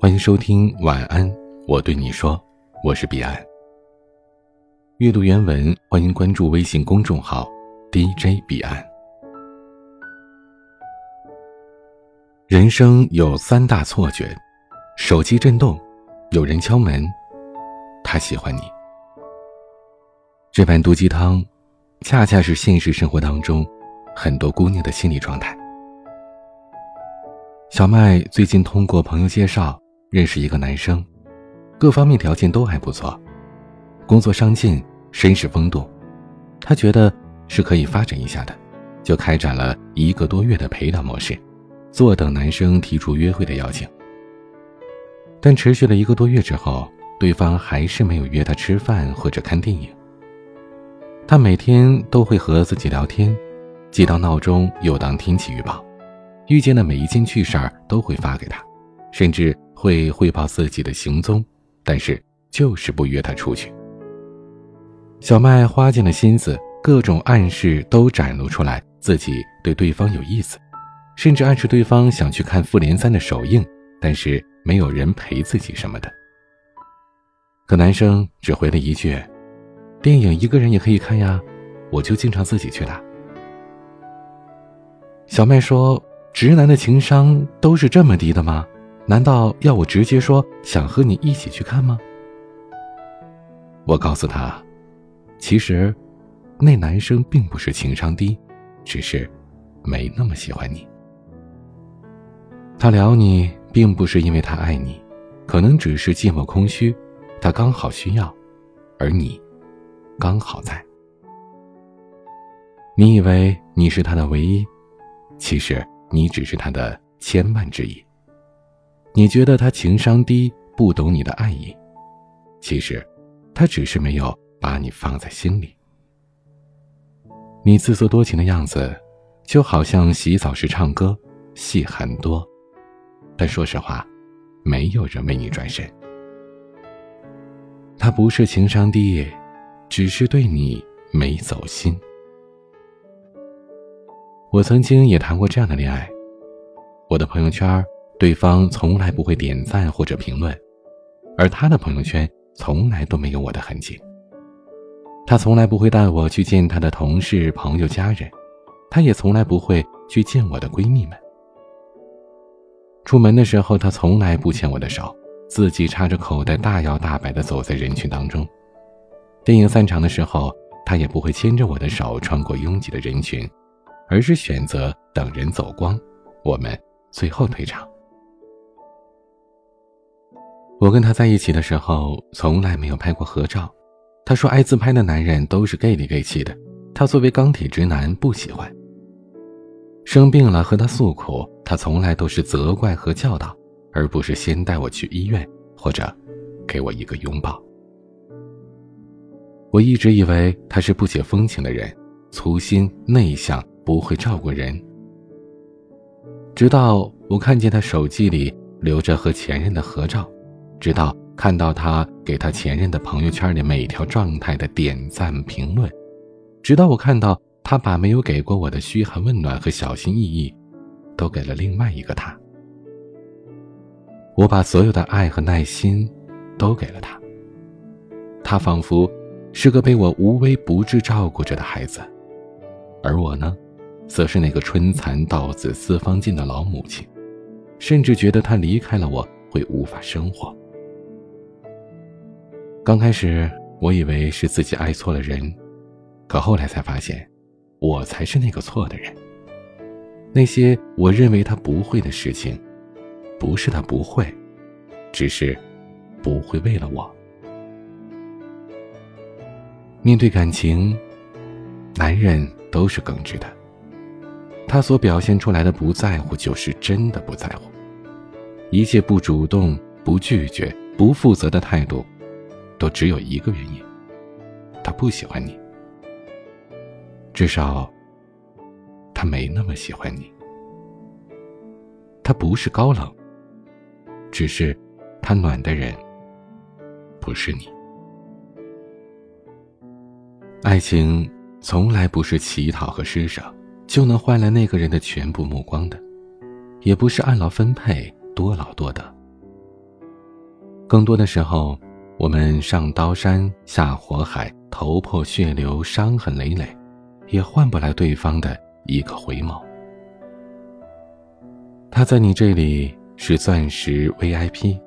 欢迎收听晚安，我对你说，我是彼岸。阅读原文，欢迎关注微信公众号 DJ 彼岸。人生有三大错觉：手机震动，有人敲门，他喜欢你。这碗毒鸡汤，恰恰是现实生活当中很多姑娘的心理状态。小麦最近通过朋友介绍。认识一个男生，各方面条件都还不错，工作上进，绅士风度，他觉得是可以发展一下的，就开展了一个多月的陪聊模式，坐等男生提出约会的邀请。但持续了一个多月之后，对方还是没有约他吃饭或者看电影。他每天都会和自己聊天，既当闹钟又当天气预报，遇见的每一件趣事儿都会发给他，甚至。会汇报自己的行踪，但是就是不约他出去。小麦花尽了心思，各种暗示都展露出来，自己对对方有意思，甚至暗示对方想去看《复联三》的首映，但是没有人陪自己什么的。可男生只回了一句：“电影一个人也可以看呀，我就经常自己去的。”小麦说：“直男的情商都是这么低的吗？”难道要我直接说想和你一起去看吗？我告诉他，其实，那男生并不是情商低，只是没那么喜欢你。他撩你，并不是因为他爱你，可能只是寂寞空虚，他刚好需要，而你，刚好在。你以为你是他的唯一，其实你只是他的千万之一。你觉得他情商低，不懂你的爱意，其实，他只是没有把你放在心里。你自作多情的样子，就好像洗澡时唱歌，戏很多，但说实话，没有人为你转身。他不是情商低，只是对你没走心。我曾经也谈过这样的恋爱，我的朋友圈。对方从来不会点赞或者评论，而他的朋友圈从来都没有我的痕迹。他从来不会带我去见他的同事、朋友、家人，他也从来不会去见我的闺蜜们。出门的时候，他从来不牵我的手，自己插着口袋，大摇大摆地走在人群当中。电影散场的时候，他也不会牵着我的手穿过拥挤的人群，而是选择等人走光，我们最后退场。我跟他在一起的时候，从来没有拍过合照。他说爱自拍的男人都是 gay 里 gay 气的，他作为钢铁直男不喜欢。生病了和他诉苦，他从来都是责怪和教导，而不是先带我去医院或者给我一个拥抱。我一直以为他是不解风情的人，粗心内向，不会照顾人。直到我看见他手机里留着和前任的合照。直到看到他给他前任的朋友圈里每条状态的点赞评论，直到我看到他把没有给过我的嘘寒问暖和小心翼翼，都给了另外一个他。我把所有的爱和耐心，都给了他。他仿佛是个被我无微不至照顾着的孩子，而我呢，则是那个春蚕到死丝方尽的老母亲，甚至觉得他离开了我会无法生活。刚开始我以为是自己爱错了人，可后来才发现，我才是那个错的人。那些我认为他不会的事情，不是他不会，只是不会为了我。面对感情，男人都是耿直的。他所表现出来的不在乎，就是真的不在乎。一切不主动、不拒绝、不负责的态度。都只有一个原因，他不喜欢你。至少，他没那么喜欢你。他不是高冷，只是他暖的人不是你。爱情从来不是乞讨和施舍就能换来那个人的全部目光的，也不是按劳分配多劳多得。更多的时候，我们上刀山下火海，头破血流，伤痕累累，也换不来对方的一个回眸。他在你这里是钻石 VIP，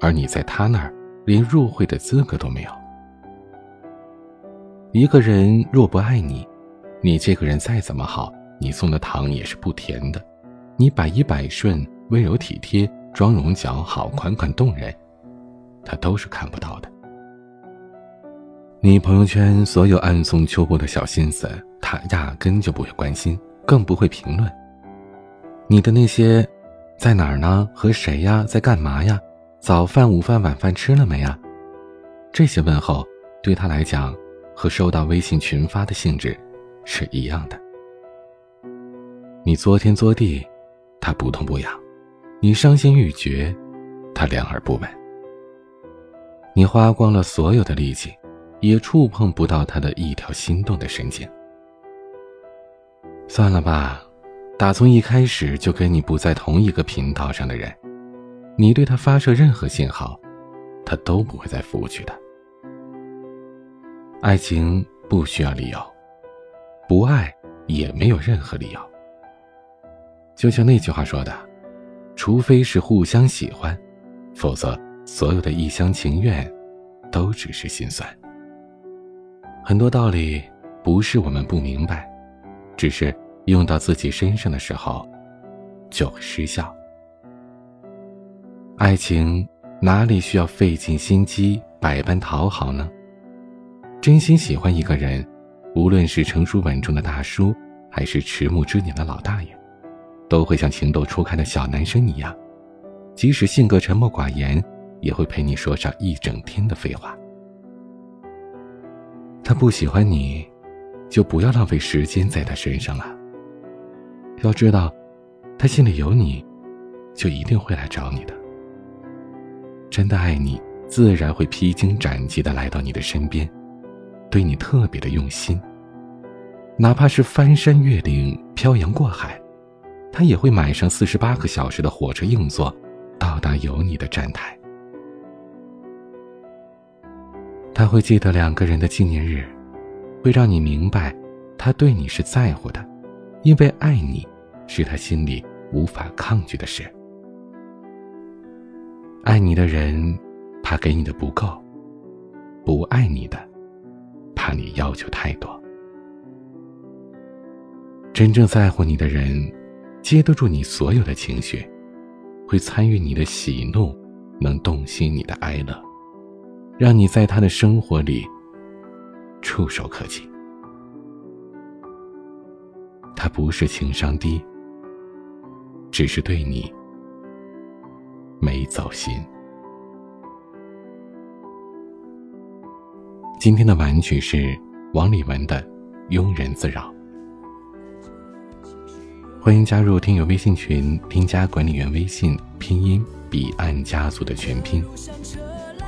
而你在他那儿连入会的资格都没有。一个人若不爱你，你这个人再怎么好，你送的糖也是不甜的。你百依百顺、温柔体贴、妆容姣好、款款动人，他都是看不到的。你朋友圈所有暗送秋波的小心思，他压根就不会关心，更不会评论。你的那些，在哪儿呢？和谁呀？在干嘛呀？早饭、午饭、晚饭吃了没呀？这些问候对他来讲，和收到微信群发的性质是一样的。你作天作地，他不痛不痒；你伤心欲绝，他两耳不闻。你花光了所有的力气，也触碰不到他的一条心动的神经。算了吧。打从一开始就跟你不在同一个频道上的人，你对他发射任何信号，他都不会再服务去的。爱情不需要理由，不爱也没有任何理由。就像那句话说的，除非是互相喜欢，否则所有的一厢情愿，都只是心酸。很多道理不是我们不明白，只是。用到自己身上的时候，就会失效。爱情哪里需要费尽心机、百般讨好呢？真心喜欢一个人，无论是成熟稳重的大叔，还是迟暮之年的老大爷，都会像情窦初开的小男生一样，即使性格沉默寡言，也会陪你说上一整天的废话。他不喜欢你，就不要浪费时间在他身上了。要知道，他心里有你，就一定会来找你的。真的爱你，自然会披荆斩棘的来到你的身边，对你特别的用心。哪怕是翻山越岭、漂洋过海，他也会买上四十八个小时的火车硬座，到达有你的站台。他会记得两个人的纪念日，会让你明白，他对你是在乎的。因为爱你，是他心里无法抗拒的事。爱你的人，怕给你的不够；不爱你的，怕你要求太多。真正在乎你的人，接得住你所有的情绪，会参与你的喜怒，能洞悉你的哀乐，让你在他的生活里触手可及。他不是情商低，只是对你没走心。今天的晚曲是王丽文的《庸人自扰》。欢迎加入听友微信群，添加管理员微信拼音彼岸家族的全拼。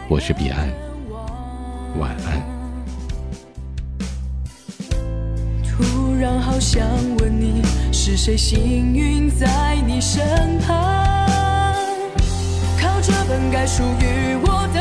我是彼岸，晚安。突然好想问你，是谁幸运在你身旁，靠着本该属于我的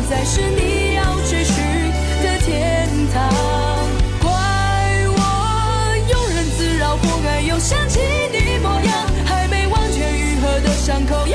不再是你要追寻的天堂，怪我庸人自扰，活该。又想起你模样，还没完全愈合的伤口。